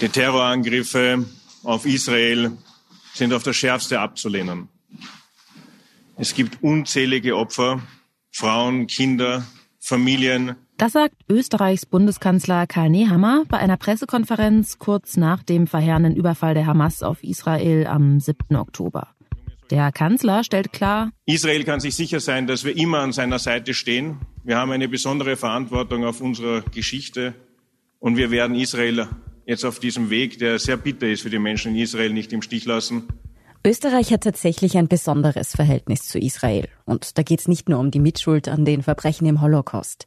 Die Terrorangriffe auf Israel sind auf das Schärfste abzulehnen. Es gibt unzählige Opfer, Frauen, Kinder, Familien. Das sagt Österreichs Bundeskanzler Karl Nehammer bei einer Pressekonferenz kurz nach dem verheerenden Überfall der Hamas auf Israel am 7. Oktober. Der Kanzler stellt klar, Israel kann sich sicher sein, dass wir immer an seiner Seite stehen. Wir haben eine besondere Verantwortung auf unserer Geschichte und wir werden Israel jetzt auf diesem Weg, der sehr bitter ist für die Menschen in Israel, nicht im Stich lassen. Österreich hat tatsächlich ein besonderes Verhältnis zu Israel. Und da geht es nicht nur um die Mitschuld an den Verbrechen im Holocaust.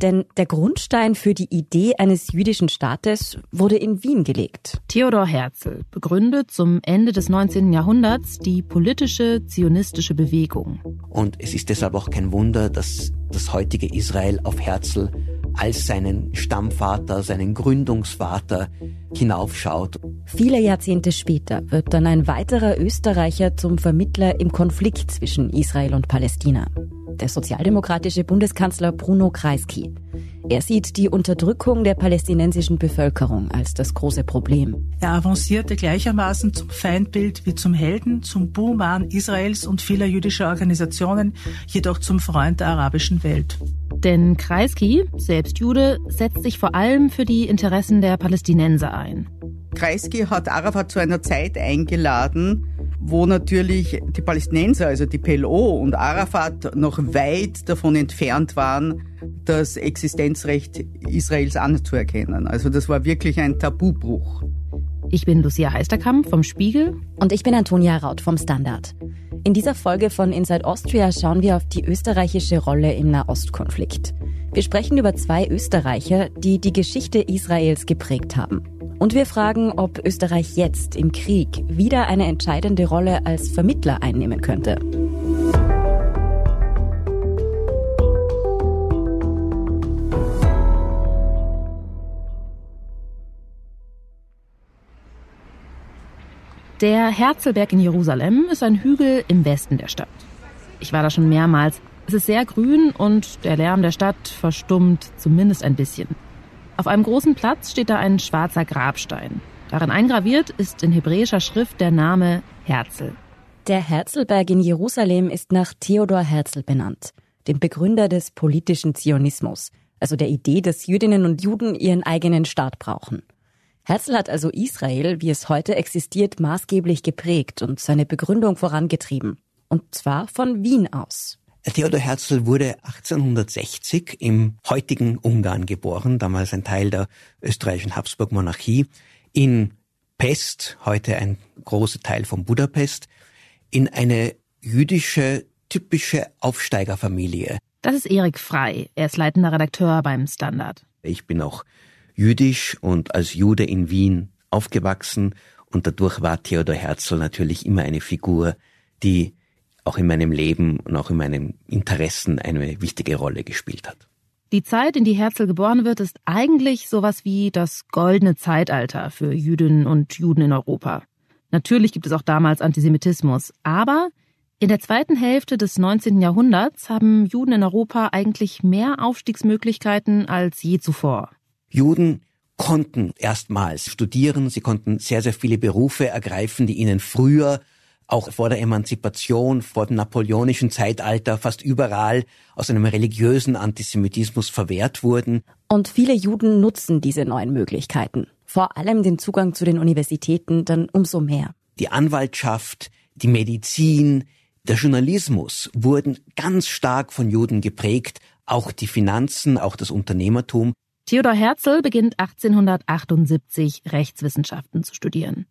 Denn der Grundstein für die Idee eines jüdischen Staates wurde in Wien gelegt. Theodor Herzl begründet zum Ende des 19. Jahrhunderts die politische zionistische Bewegung. Und es ist deshalb auch kein Wunder, dass das heutige Israel auf Herzl als seinen Stammvater, seinen Gründungsvater hinaufschaut. Viele Jahrzehnte später wird dann ein weiterer Österreicher zum Vermittler im Konflikt zwischen Israel und Palästina der sozialdemokratische Bundeskanzler Bruno Kreisky. Er sieht die Unterdrückung der palästinensischen Bevölkerung als das große Problem. Er avancierte gleichermaßen zum Feindbild wie zum Helden, zum Buhmann Israels und vieler jüdischer Organisationen, jedoch zum Freund der arabischen Welt. Denn Kreisky, selbst Jude, setzt sich vor allem für die Interessen der Palästinenser ein. Kreisky hat Arafat zu einer Zeit eingeladen, wo natürlich die Palästinenser, also die PLO und Arafat noch weit davon entfernt waren, das Existenzrecht Israels anzuerkennen. Also das war wirklich ein Tabubruch. Ich bin Lucia Heisterkamp vom Spiegel. Und ich bin Antonia Raut vom Standard. In dieser Folge von Inside Austria schauen wir auf die österreichische Rolle im Nahostkonflikt. Wir sprechen über zwei Österreicher, die die Geschichte Israels geprägt haben. Und wir fragen, ob Österreich jetzt im Krieg wieder eine entscheidende Rolle als Vermittler einnehmen könnte. Der Herzlberg in Jerusalem ist ein Hügel im Westen der Stadt. Ich war da schon mehrmals. Es ist sehr grün und der Lärm der Stadt verstummt zumindest ein bisschen. Auf einem großen Platz steht da ein schwarzer Grabstein. Darin eingraviert ist in hebräischer Schrift der Name Herzl. Der Herzlberg in Jerusalem ist nach Theodor Herzl benannt, dem Begründer des politischen Zionismus, also der Idee, dass Jüdinnen und Juden ihren eigenen Staat brauchen. Herzl hat also Israel, wie es heute existiert, maßgeblich geprägt und seine Begründung vorangetrieben. Und zwar von Wien aus. Theodor Herzl wurde 1860 im heutigen Ungarn geboren, damals ein Teil der österreichischen Habsburg-Monarchie, in Pest, heute ein großer Teil von Budapest, in eine jüdische, typische Aufsteigerfamilie. Das ist Erik Frei. Er ist leitender Redakteur beim Standard. Ich bin auch jüdisch und als Jude in Wien aufgewachsen und dadurch war Theodor Herzl natürlich immer eine Figur, die auch in meinem Leben und auch in meinen Interessen eine wichtige Rolle gespielt hat. Die Zeit, in die Herzl geboren wird, ist eigentlich sowas wie das goldene Zeitalter für Jüdinnen und Juden in Europa. Natürlich gibt es auch damals Antisemitismus, aber in der zweiten Hälfte des 19. Jahrhunderts haben Juden in Europa eigentlich mehr Aufstiegsmöglichkeiten als je zuvor. Juden konnten erstmals studieren, sie konnten sehr, sehr viele Berufe ergreifen, die ihnen früher auch vor der Emanzipation, vor dem napoleonischen Zeitalter fast überall aus einem religiösen Antisemitismus verwehrt wurden. Und viele Juden nutzen diese neuen Möglichkeiten. Vor allem den Zugang zu den Universitäten dann umso mehr. Die Anwaltschaft, die Medizin, der Journalismus wurden ganz stark von Juden geprägt, auch die Finanzen, auch das Unternehmertum. Theodor Herzl beginnt 1878 Rechtswissenschaften zu studieren.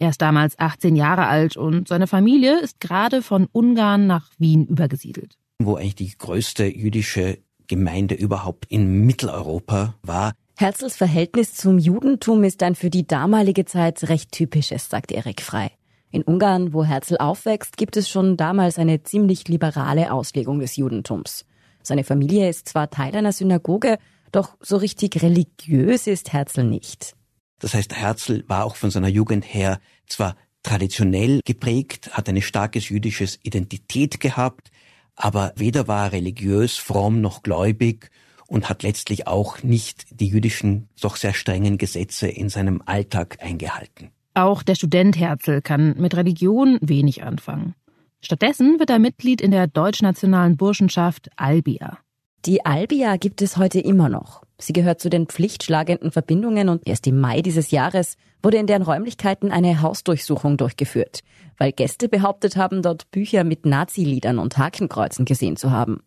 Er ist damals 18 Jahre alt und seine Familie ist gerade von Ungarn nach Wien übergesiedelt. Wo eigentlich die größte jüdische Gemeinde überhaupt in Mitteleuropa war. Herzls Verhältnis zum Judentum ist ein für die damalige Zeit recht typisches, sagt Erik Frei. In Ungarn, wo Herzl aufwächst, gibt es schon damals eine ziemlich liberale Auslegung des Judentums. Seine Familie ist zwar Teil einer Synagoge, doch so richtig religiös ist Herzl nicht. Das heißt, Herzl war auch von seiner Jugend her zwar traditionell geprägt, hat eine starkes jüdisches Identität gehabt, aber weder war er religiös, fromm noch gläubig und hat letztlich auch nicht die jüdischen, doch sehr strengen Gesetze in seinem Alltag eingehalten. Auch der Student Herzl kann mit Religion wenig anfangen. Stattdessen wird er Mitglied in der deutschnationalen Burschenschaft Albia. Die Albia gibt es heute immer noch. Sie gehört zu den pflichtschlagenden Verbindungen und erst im Mai dieses Jahres wurde in deren Räumlichkeiten eine Hausdurchsuchung durchgeführt, weil Gäste behauptet haben, dort Bücher mit Nazi-Liedern und Hakenkreuzen gesehen zu haben.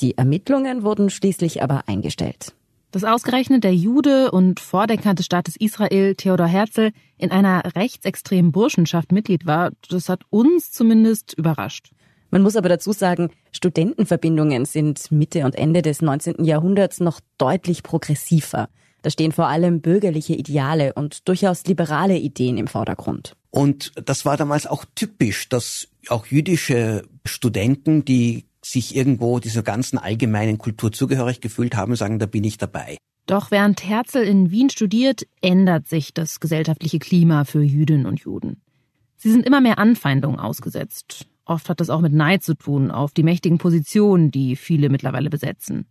Die Ermittlungen wurden schließlich aber eingestellt. Dass ausgerechnet der Jude und Vordenker des Staates Israel, Theodor Herzl, in einer rechtsextremen Burschenschaft Mitglied war, das hat uns zumindest überrascht. Man muss aber dazu sagen, Studentenverbindungen sind Mitte und Ende des 19. Jahrhunderts noch deutlich progressiver. Da stehen vor allem bürgerliche Ideale und durchaus liberale Ideen im Vordergrund. Und das war damals auch typisch, dass auch jüdische Studenten, die sich irgendwo dieser ganzen allgemeinen Kultur zugehörig gefühlt haben, sagen, da bin ich dabei. Doch während Herzl in Wien studiert, ändert sich das gesellschaftliche Klima für Jüdinnen und Juden. Sie sind immer mehr Anfeindungen ausgesetzt. Oft hat das auch mit Neid zu tun auf die mächtigen Positionen, die viele mittlerweile besetzen.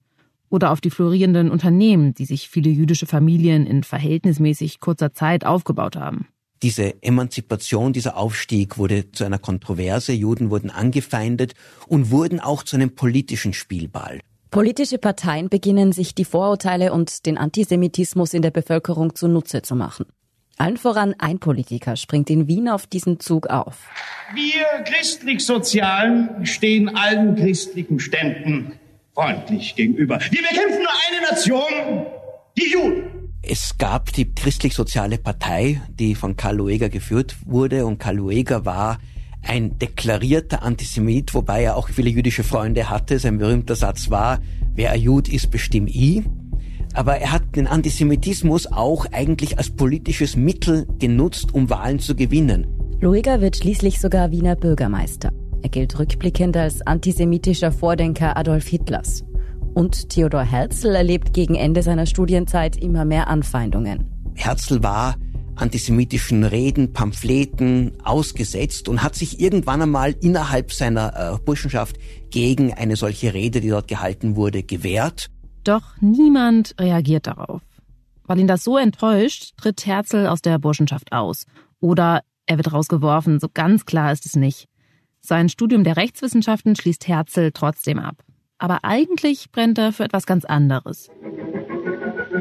Oder auf die florierenden Unternehmen, die sich viele jüdische Familien in verhältnismäßig kurzer Zeit aufgebaut haben. Diese Emanzipation, dieser Aufstieg wurde zu einer Kontroverse, Juden wurden angefeindet und wurden auch zu einem politischen Spielball. Politische Parteien beginnen sich die Vorurteile und den Antisemitismus in der Bevölkerung zunutze zu machen. Allen voran ein Politiker springt in Wien auf diesen Zug auf. Wir christlich-sozialen stehen allen christlichen Ständen freundlich gegenüber. Wir bekämpfen nur eine Nation, die Juden. Es gab die christlich-soziale Partei, die von Karl Lueger geführt wurde und Karl Lueger war ein deklarierter Antisemit, wobei er auch viele jüdische Freunde hatte. Sein berühmter Satz war, wer ein Jud ist, bestimm ich aber er hat den Antisemitismus auch eigentlich als politisches Mittel genutzt, um Wahlen zu gewinnen. Lueger wird schließlich sogar Wiener Bürgermeister. Er gilt rückblickend als antisemitischer Vordenker Adolf Hitlers. Und Theodor Herzl erlebt gegen Ende seiner Studienzeit immer mehr Anfeindungen. Herzl war antisemitischen Reden, Pamphleten ausgesetzt und hat sich irgendwann einmal innerhalb seiner äh, Burschenschaft gegen eine solche Rede, die dort gehalten wurde, gewehrt. Doch niemand reagiert darauf. Weil ihn das so enttäuscht, tritt Herzl aus der Burschenschaft aus. Oder er wird rausgeworfen, so ganz klar ist es nicht. Sein Studium der Rechtswissenschaften schließt Herzl trotzdem ab. Aber eigentlich brennt er für etwas ganz anderes.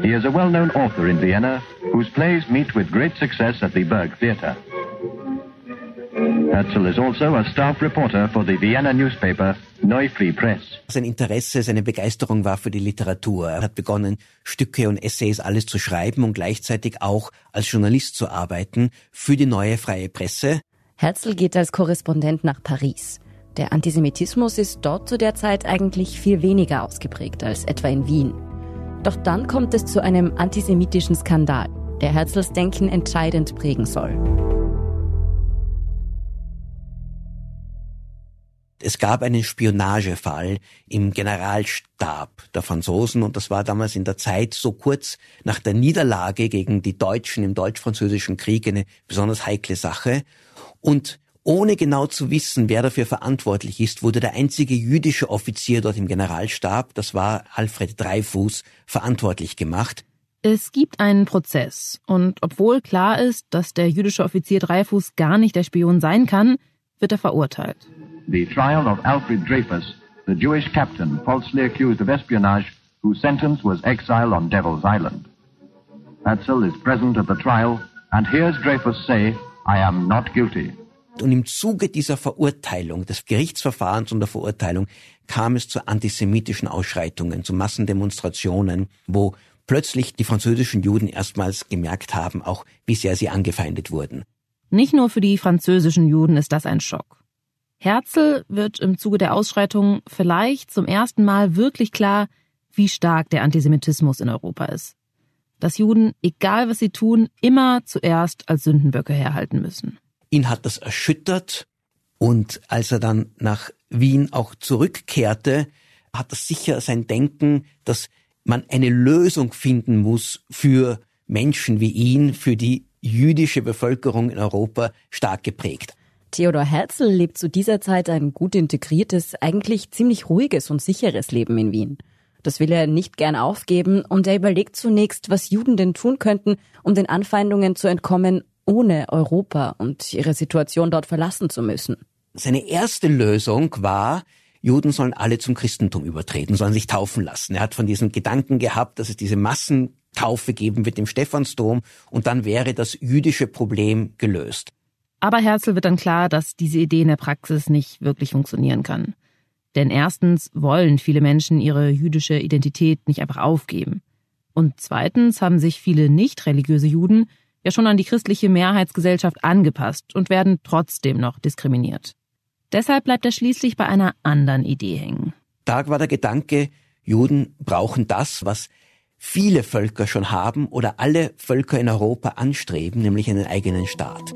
He is a well-known author in Vienna, whose plays meet with great success at the Berg Theatre. Herzl is also a staff reporter for the Vienna newspaper Neue Free Press. Sein Interesse, seine Begeisterung war für die Literatur. Er hat begonnen, Stücke und Essays alles zu schreiben und gleichzeitig auch als Journalist zu arbeiten für die Neue Freie Presse. Herzl geht als Korrespondent nach Paris. Der Antisemitismus ist dort zu der Zeit eigentlich viel weniger ausgeprägt als etwa in Wien. Doch dann kommt es zu einem antisemitischen Skandal, der Herzls Denken entscheidend prägen soll. Es gab einen Spionagefall im Generalstab der Franzosen und das war damals in der Zeit so kurz nach der Niederlage gegen die Deutschen im deutsch-französischen Krieg eine besonders heikle Sache. Und ohne genau zu wissen, wer dafür verantwortlich ist, wurde der einzige jüdische Offizier dort im Generalstab, das war Alfred Dreyfus, verantwortlich gemacht. Es gibt einen Prozess und obwohl klar ist, dass der jüdische Offizier Dreyfus gar nicht der Spion sein kann, wird er verurteilt the trial of Alfred Dreyfus, the Jewish captain falsely accused of espionage, whose sentence was exile on Devil's Island. Hatzel is present at the trial and hears Dreyfus say, I am not guilty. Und im Zuge dieser Verurteilung, des Gerichtsverfahrens und der Verurteilung, kam es zu antisemitischen Ausschreitungen, zu Massendemonstrationen, wo plötzlich die französischen Juden erstmals gemerkt haben, auch wie sehr sie angefeindet wurden. Nicht nur für die französischen Juden ist das ein Schock. Herzl wird im Zuge der Ausschreitungen vielleicht zum ersten Mal wirklich klar, wie stark der Antisemitismus in Europa ist. Dass Juden, egal was sie tun, immer zuerst als Sündenböcke herhalten müssen. Ihn hat das erschüttert und als er dann nach Wien auch zurückkehrte, hat das sicher sein Denken, dass man eine Lösung finden muss für Menschen wie ihn, für die jüdische Bevölkerung in Europa stark geprägt. Theodor Herzl lebt zu dieser Zeit ein gut integriertes, eigentlich ziemlich ruhiges und sicheres Leben in Wien. Das will er nicht gern aufgeben und er überlegt zunächst, was Juden denn tun könnten, um den Anfeindungen zu entkommen, ohne Europa und ihre Situation dort verlassen zu müssen. Seine erste Lösung war, Juden sollen alle zum Christentum übertreten, sollen sich taufen lassen. Er hat von diesem Gedanken gehabt, dass es diese Massentaufe geben wird im Stephansdom und dann wäre das jüdische Problem gelöst. Aber Herzl wird dann klar, dass diese Idee in der Praxis nicht wirklich funktionieren kann. Denn erstens wollen viele Menschen ihre jüdische Identität nicht einfach aufgeben. Und zweitens haben sich viele nicht religiöse Juden ja schon an die christliche Mehrheitsgesellschaft angepasst und werden trotzdem noch diskriminiert. Deshalb bleibt er schließlich bei einer anderen Idee hängen. Da war der Gedanke, Juden brauchen das, was viele Völker schon haben oder alle Völker in Europa anstreben, nämlich einen eigenen Staat.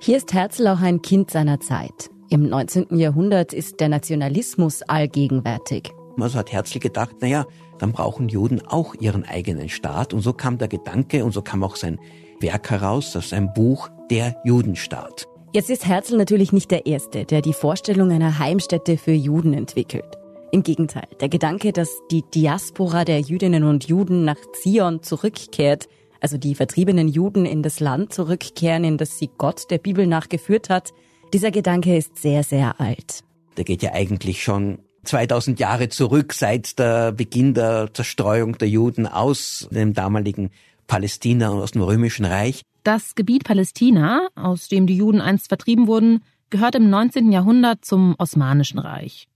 Hier ist Herzl auch ein Kind seiner Zeit. Im 19. Jahrhundert ist der Nationalismus allgegenwärtig. Also hat Herzl gedacht, naja, dann brauchen Juden auch ihren eigenen Staat. Und so kam der Gedanke und so kam auch sein Werk heraus, das ist ein Buch, der Judenstaat. Jetzt ist Herzl natürlich nicht der Erste, der die Vorstellung einer Heimstätte für Juden entwickelt. Im Gegenteil, der Gedanke, dass die Diaspora der Jüdinnen und Juden nach Zion zurückkehrt, also die vertriebenen Juden in das Land zurückkehren, in das sie Gott der Bibel nachgeführt hat, dieser Gedanke ist sehr, sehr alt. Der geht ja eigentlich schon 2000 Jahre zurück, seit der Beginn der Zerstreuung der Juden aus dem damaligen Palästina und aus dem Römischen Reich. Das Gebiet Palästina, aus dem die Juden einst vertrieben wurden, gehört im 19. Jahrhundert zum Osmanischen Reich.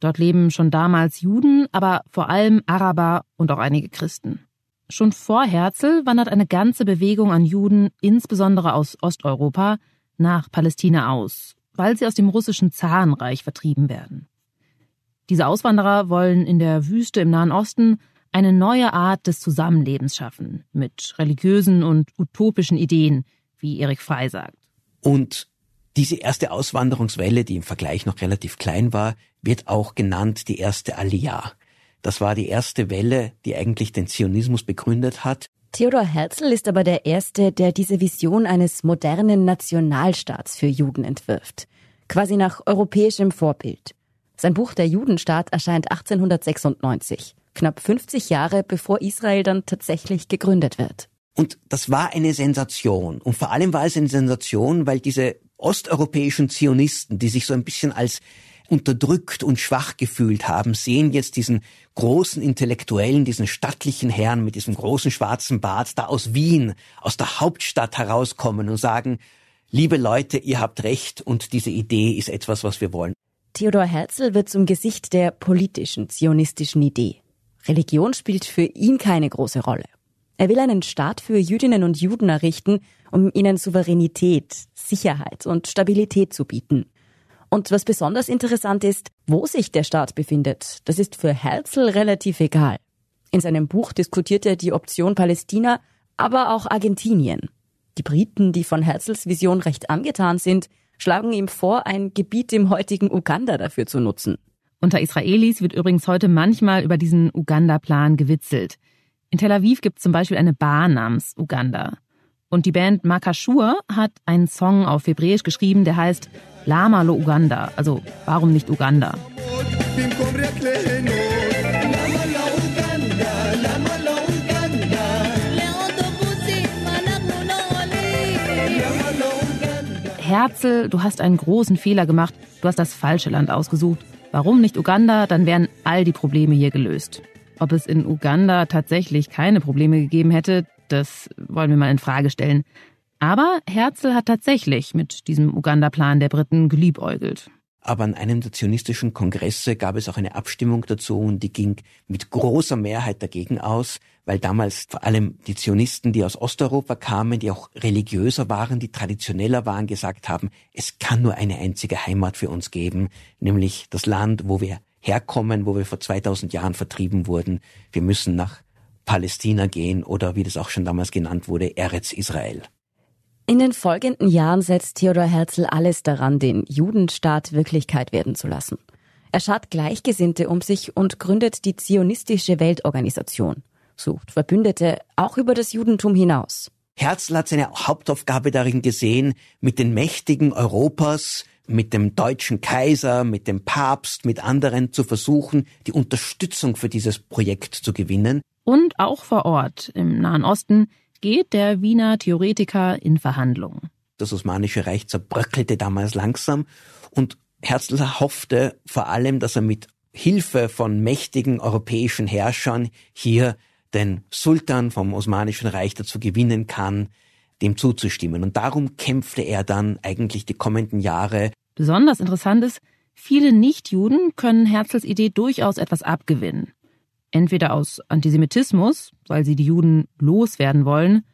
Dort leben schon damals Juden, aber vor allem Araber und auch einige Christen. Schon vor Herzl wandert eine ganze Bewegung an Juden, insbesondere aus Osteuropa, nach Palästina aus, weil sie aus dem russischen Zarenreich vertrieben werden. Diese Auswanderer wollen in der Wüste im Nahen Osten eine neue Art des Zusammenlebens schaffen, mit religiösen und utopischen Ideen, wie Erik Frey sagt. Und diese erste Auswanderungswelle, die im Vergleich noch relativ klein war, wird auch genannt die erste Aliyah. Das war die erste Welle, die eigentlich den Zionismus begründet hat. Theodor Herzl ist aber der Erste, der diese Vision eines modernen Nationalstaats für Juden entwirft. Quasi nach europäischem Vorbild. Sein Buch Der Judenstaat erscheint 1896 knapp 50 Jahre bevor Israel dann tatsächlich gegründet wird. Und das war eine Sensation. Und vor allem war es eine Sensation, weil diese osteuropäischen Zionisten, die sich so ein bisschen als unterdrückt und schwach gefühlt haben, sehen jetzt diesen großen Intellektuellen, diesen stattlichen Herrn mit diesem großen schwarzen Bart da aus Wien, aus der Hauptstadt herauskommen und sagen, liebe Leute, ihr habt recht und diese Idee ist etwas, was wir wollen. Theodor Herzl wird zum Gesicht der politischen zionistischen Idee. Religion spielt für ihn keine große Rolle. Er will einen Staat für Jüdinnen und Juden errichten, um ihnen Souveränität, Sicherheit und Stabilität zu bieten. Und was besonders interessant ist, wo sich der Staat befindet, das ist für Herzl relativ egal. In seinem Buch diskutiert er die Option Palästina, aber auch Argentinien. Die Briten, die von Herzls Vision recht angetan sind, schlagen ihm vor, ein Gebiet im heutigen Uganda dafür zu nutzen. Unter Israelis wird übrigens heute manchmal über diesen Uganda-Plan gewitzelt. In Tel Aviv gibt es zum Beispiel eine Bar namens Uganda. Und die Band Makashur hat einen Song auf Hebräisch geschrieben, der heißt Lama lo Uganda, also warum nicht Uganda? Herzl, du hast einen großen Fehler gemacht, du hast das falsche Land ausgesucht. Warum nicht Uganda? Dann wären all die Probleme hier gelöst. Ob es in Uganda tatsächlich keine Probleme gegeben hätte, das wollen wir mal in Frage stellen. Aber Herzl hat tatsächlich mit diesem Uganda-Plan der Briten geliebäugelt. Aber an einem der zionistischen Kongresse gab es auch eine Abstimmung dazu und die ging mit großer Mehrheit dagegen aus, weil damals vor allem die Zionisten, die aus Osteuropa kamen, die auch religiöser waren, die traditioneller waren, gesagt haben, es kann nur eine einzige Heimat für uns geben, nämlich das Land, wo wir herkommen, wo wir vor 2000 Jahren vertrieben wurden. Wir müssen nach Palästina gehen oder wie das auch schon damals genannt wurde, Eretz Israel. In den folgenden Jahren setzt Theodor Herzl alles daran, den Judenstaat Wirklichkeit werden zu lassen. Er schart Gleichgesinnte um sich und gründet die Zionistische Weltorganisation, sucht Verbündete auch über das Judentum hinaus. Herzl hat seine Hauptaufgabe darin gesehen, mit den Mächtigen Europas mit dem deutschen Kaiser, mit dem Papst, mit anderen zu versuchen, die Unterstützung für dieses Projekt zu gewinnen. Und auch vor Ort im Nahen Osten geht der Wiener Theoretiker in Verhandlungen. Das Osmanische Reich zerbröckelte damals langsam und Herzl hoffte vor allem, dass er mit Hilfe von mächtigen europäischen Herrschern hier den Sultan vom Osmanischen Reich dazu gewinnen kann, dem zuzustimmen. Und darum kämpfte er dann eigentlich die kommenden Jahre. Besonders interessant ist, viele Nichtjuden können Herzls Idee durchaus etwas abgewinnen. Entweder aus Antisemitismus, weil sie die Juden loswerden wollen,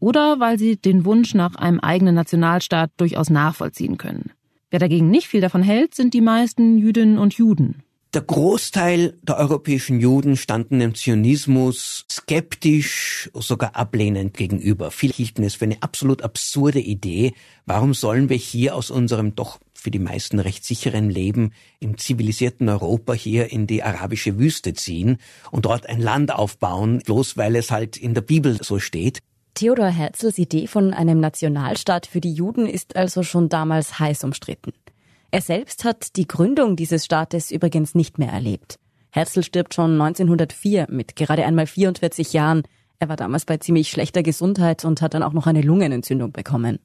oder weil sie den Wunsch nach einem eigenen Nationalstaat durchaus nachvollziehen können. Wer dagegen nicht viel davon hält, sind die meisten Jüdinnen und Juden. Der Großteil der europäischen Juden standen dem Zionismus skeptisch, sogar ablehnend gegenüber. Viele hielten es für eine absolut absurde Idee. Warum sollen wir hier aus unserem doch für die meisten recht sicheren Leben im zivilisierten Europa hier in die arabische Wüste ziehen und dort ein Land aufbauen, bloß weil es halt in der Bibel so steht? Theodor Herzls Idee von einem Nationalstaat für die Juden ist also schon damals heiß umstritten. Er selbst hat die Gründung dieses Staates übrigens nicht mehr erlebt. Herzl stirbt schon 1904 mit gerade einmal 44 Jahren. Er war damals bei ziemlich schlechter Gesundheit und hat dann auch noch eine Lungenentzündung bekommen.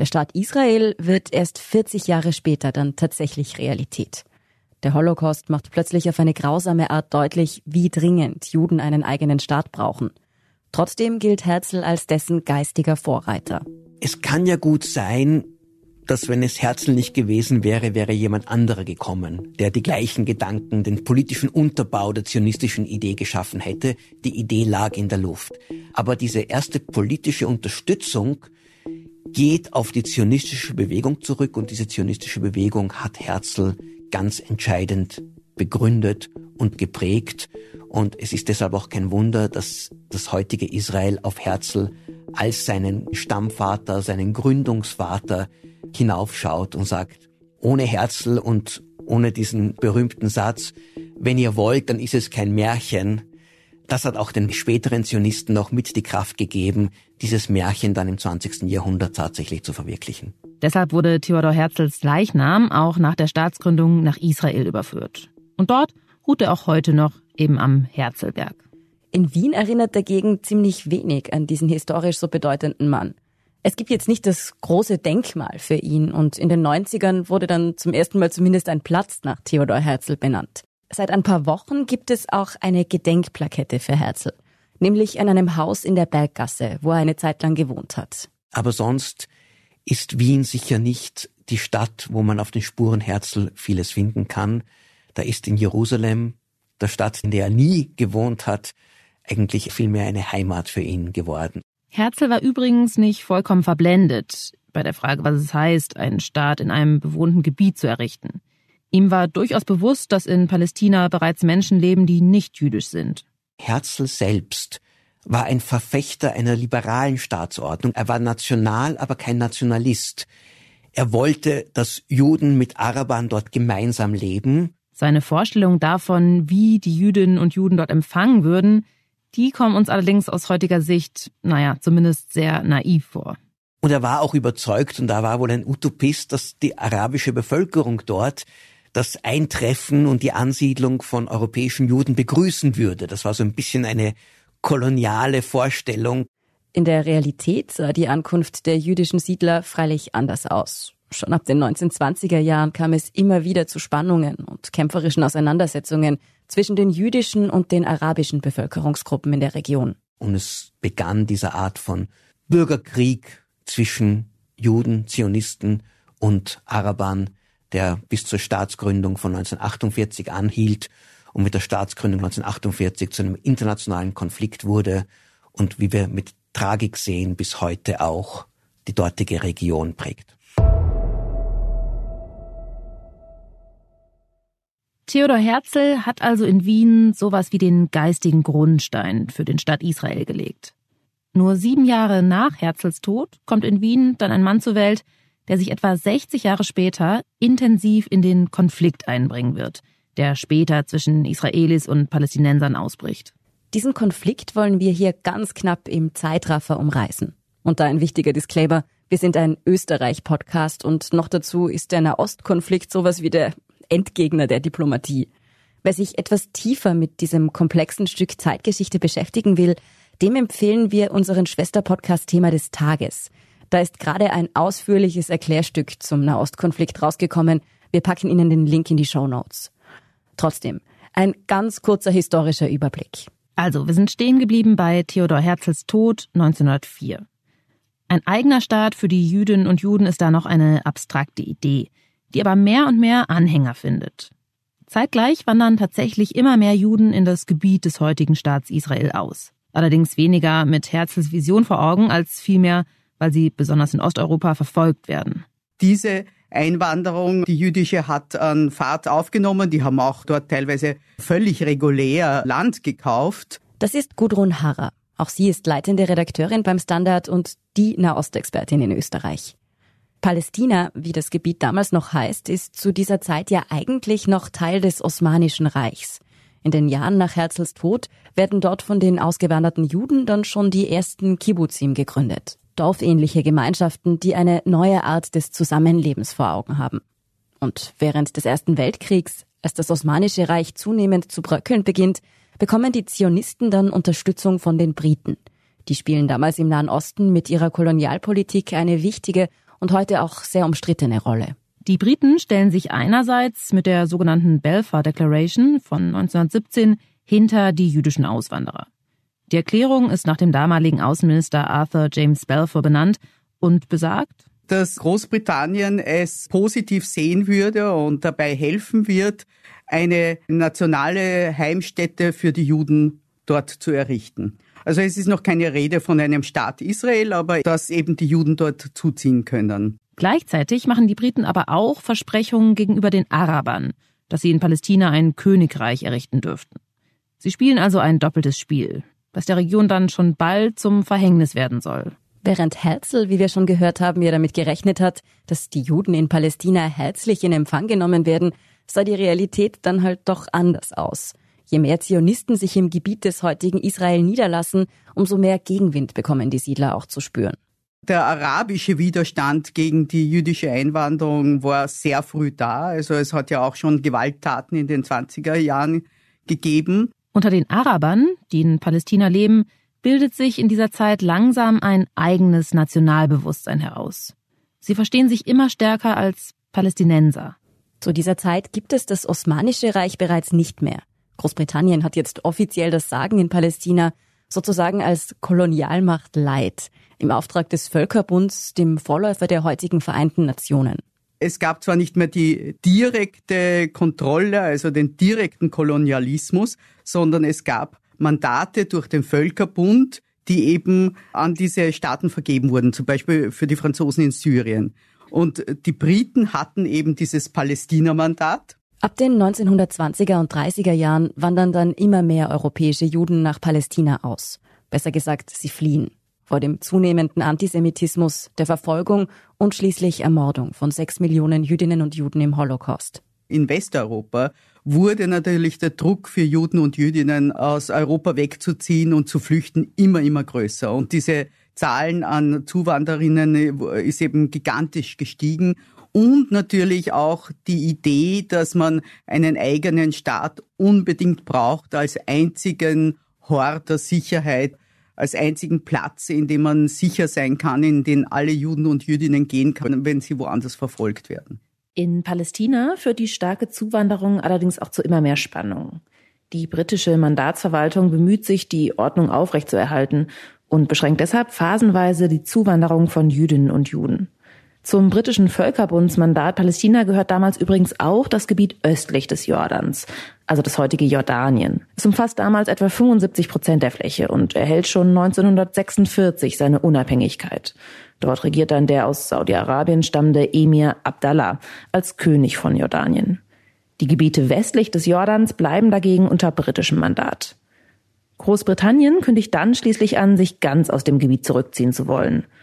Der Staat Israel wird erst 40 Jahre später dann tatsächlich Realität. Der Holocaust macht plötzlich auf eine grausame Art deutlich, wie dringend Juden einen eigenen Staat brauchen. Trotzdem gilt Herzl als dessen geistiger Vorreiter. Es kann ja gut sein, dass wenn es Herzl nicht gewesen wäre, wäre jemand anderer gekommen, der die gleichen Gedanken, den politischen Unterbau der zionistischen Idee geschaffen hätte. Die Idee lag in der Luft. Aber diese erste politische Unterstützung geht auf die zionistische Bewegung zurück und diese zionistische Bewegung hat Herzl ganz entscheidend begründet und geprägt. Und es ist deshalb auch kein Wunder, dass das heutige Israel auf Herzl als seinen Stammvater, seinen Gründungsvater hinaufschaut und sagt, ohne Herzl und ohne diesen berühmten Satz, wenn ihr wollt, dann ist es kein Märchen. Das hat auch den späteren Zionisten noch mit die Kraft gegeben, dieses Märchen dann im 20. Jahrhundert tatsächlich zu verwirklichen. Deshalb wurde Theodor Herzls Leichnam auch nach der Staatsgründung nach Israel überführt. Und dort ruht er auch heute noch eben am Herzlberg. In Wien erinnert dagegen ziemlich wenig an diesen historisch so bedeutenden Mann. Es gibt jetzt nicht das große Denkmal für ihn und in den 90ern wurde dann zum ersten Mal zumindest ein Platz nach Theodor Herzl benannt. Seit ein paar Wochen gibt es auch eine Gedenkplakette für Herzl, nämlich in einem Haus in der Berggasse, wo er eine Zeit lang gewohnt hat. Aber sonst ist Wien sicher nicht die Stadt, wo man auf den Spuren Herzl vieles finden kann. Da ist in Jerusalem, der Stadt, in der er nie gewohnt hat, eigentlich vielmehr eine Heimat für ihn geworden. Herzl war übrigens nicht vollkommen verblendet bei der Frage, was es heißt, einen Staat in einem bewohnten Gebiet zu errichten. Ihm war durchaus bewusst, dass in Palästina bereits Menschen leben, die nicht jüdisch sind. Herzl selbst war ein Verfechter einer liberalen Staatsordnung. Er war national, aber kein Nationalist. Er wollte, dass Juden mit Arabern dort gemeinsam leben. Seine Vorstellung davon, wie die Jüdinnen und Juden dort empfangen würden, die kommen uns allerdings aus heutiger Sicht, naja, zumindest sehr naiv vor. Und er war auch überzeugt, und da war wohl ein Utopist, dass die arabische Bevölkerung dort das Eintreffen und die Ansiedlung von europäischen Juden begrüßen würde. Das war so ein bisschen eine koloniale Vorstellung. In der Realität sah die Ankunft der jüdischen Siedler freilich anders aus. Schon ab den 1920er Jahren kam es immer wieder zu Spannungen und kämpferischen Auseinandersetzungen zwischen den jüdischen und den arabischen Bevölkerungsgruppen in der Region. Und es begann diese Art von Bürgerkrieg zwischen Juden, Zionisten und Arabern, der bis zur Staatsgründung von 1948 anhielt und mit der Staatsgründung 1948 zu einem internationalen Konflikt wurde und wie wir mit Tragik sehen, bis heute auch die dortige Region prägt. Theodor Herzl hat also in Wien sowas wie den geistigen Grundstein für den Staat Israel gelegt. Nur sieben Jahre nach Herzls Tod kommt in Wien dann ein Mann zur Welt, der sich etwa 60 Jahre später intensiv in den Konflikt einbringen wird, der später zwischen Israelis und Palästinensern ausbricht. Diesen Konflikt wollen wir hier ganz knapp im Zeitraffer umreißen. Und da ein wichtiger Disclaimer, Wir sind ein Österreich-Podcast und noch dazu ist der Nahostkonflikt sowas wie der Endgegner der Diplomatie. Wer sich etwas tiefer mit diesem komplexen Stück Zeitgeschichte beschäftigen will, dem empfehlen wir unseren Schwester-Podcast Thema des Tages. Da ist gerade ein ausführliches Erklärstück zum Nahostkonflikt rausgekommen. Wir packen Ihnen den Link in die Show Notes. Trotzdem, ein ganz kurzer historischer Überblick. Also, wir sind stehen geblieben bei Theodor Herzls Tod 1904. Ein eigener Staat für die Jüdinnen und Juden ist da noch eine abstrakte Idee, die aber mehr und mehr Anhänger findet. Zeitgleich wandern tatsächlich immer mehr Juden in das Gebiet des heutigen Staats Israel aus. Allerdings weniger mit Herzls Vision vor Augen, als vielmehr, weil sie besonders in Osteuropa verfolgt werden. Diese Einwanderung, die jüdische, hat an Fahrt aufgenommen. Die haben auch dort teilweise völlig regulär Land gekauft. Das ist Gudrun Harrer. Auch sie ist leitende Redakteurin beim Standard und die Nahostexpertin in Österreich. Palästina, wie das Gebiet damals noch heißt, ist zu dieser Zeit ja eigentlich noch Teil des Osmanischen Reichs. In den Jahren nach Herzls Tod werden dort von den ausgewanderten Juden dann schon die ersten Kibbuzim gegründet. Dorfähnliche Gemeinschaften, die eine neue Art des Zusammenlebens vor Augen haben. Und während des Ersten Weltkriegs, als das Osmanische Reich zunehmend zu bröckeln beginnt, bekommen die Zionisten dann Unterstützung von den Briten. Die spielen damals im Nahen Osten mit ihrer Kolonialpolitik eine wichtige und heute auch sehr umstrittene Rolle. Die Briten stellen sich einerseits mit der sogenannten Balfour Declaration von 1917 hinter die jüdischen Auswanderer. Die Erklärung ist nach dem damaligen Außenminister Arthur James Balfour benannt und besagt, dass Großbritannien es positiv sehen würde und dabei helfen wird, eine nationale Heimstätte für die Juden dort zu errichten. Also es ist noch keine Rede von einem Staat Israel, aber dass eben die Juden dort zuziehen können. Gleichzeitig machen die Briten aber auch Versprechungen gegenüber den Arabern, dass sie in Palästina ein Königreich errichten dürften. Sie spielen also ein doppeltes Spiel, das der Region dann schon bald zum Verhängnis werden soll. Während Herzl, wie wir schon gehört haben, ja damit gerechnet hat, dass die Juden in Palästina herzlich in Empfang genommen werden, sah die Realität dann halt doch anders aus. Je mehr Zionisten sich im Gebiet des heutigen Israel niederlassen, umso mehr Gegenwind bekommen die Siedler auch zu spüren. Der arabische Widerstand gegen die jüdische Einwanderung war sehr früh da. Also es hat ja auch schon Gewalttaten in den 20er Jahren gegeben. Unter den Arabern, die in Palästina leben, bildet sich in dieser Zeit langsam ein eigenes Nationalbewusstsein heraus. Sie verstehen sich immer stärker als Palästinenser. Zu dieser Zeit gibt es das Osmanische Reich bereits nicht mehr. Großbritannien hat jetzt offiziell das Sagen in Palästina, sozusagen als Kolonialmacht Leid, im Auftrag des Völkerbunds, dem Vorläufer der heutigen Vereinten Nationen. Es gab zwar nicht mehr die direkte Kontrolle, also den direkten Kolonialismus, sondern es gab Mandate durch den Völkerbund, die eben an diese Staaten vergeben wurden, zum Beispiel für die Franzosen in Syrien. Und die Briten hatten eben dieses Palästina-Mandat Ab den 1920er und 30er Jahren wandern dann immer mehr europäische Juden nach Palästina aus. Besser gesagt, sie fliehen vor dem zunehmenden Antisemitismus, der Verfolgung und schließlich Ermordung von sechs Millionen Jüdinnen und Juden im Holocaust. In Westeuropa wurde natürlich der Druck für Juden und Jüdinnen aus Europa wegzuziehen und zu flüchten immer, immer größer. Und diese Zahlen an Zuwanderinnen ist eben gigantisch gestiegen und natürlich auch die Idee, dass man einen eigenen Staat unbedingt braucht als einzigen Hort der Sicherheit, als einzigen Platz, in dem man sicher sein kann, in den alle Juden und Jüdinnen gehen können, wenn sie woanders verfolgt werden. In Palästina führt die starke Zuwanderung allerdings auch zu immer mehr Spannungen. Die britische Mandatsverwaltung bemüht sich, die Ordnung aufrechtzuerhalten und beschränkt deshalb phasenweise die Zuwanderung von Jüdinnen und Juden. Zum britischen Völkerbundsmandat Palästina gehört damals übrigens auch das Gebiet östlich des Jordans, also das heutige Jordanien. Es umfasst damals etwa 75 Prozent der Fläche und erhält schon 1946 seine Unabhängigkeit. Dort regiert dann der aus Saudi-Arabien stammende Emir Abdallah als König von Jordanien. Die Gebiete westlich des Jordans bleiben dagegen unter britischem Mandat. Großbritannien kündigt dann schließlich an, sich ganz aus dem Gebiet zurückziehen zu wollen –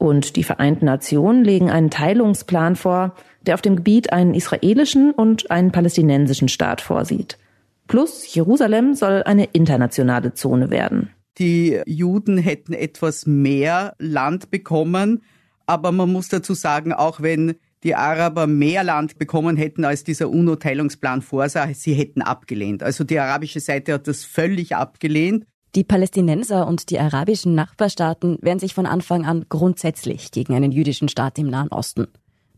und die Vereinten Nationen legen einen Teilungsplan vor, der auf dem Gebiet einen israelischen und einen palästinensischen Staat vorsieht. Plus Jerusalem soll eine internationale Zone werden. Die Juden hätten etwas mehr Land bekommen, Aber man muss dazu sagen, auch wenn die Araber mehr Land bekommen hätten, als dieser UNO-Teilungsplan vorsah, sie hätten abgelehnt. Also die arabische Seite hat das völlig abgelehnt. Die Palästinenser und die arabischen Nachbarstaaten wehren sich von Anfang an grundsätzlich gegen einen jüdischen Staat im Nahen Osten.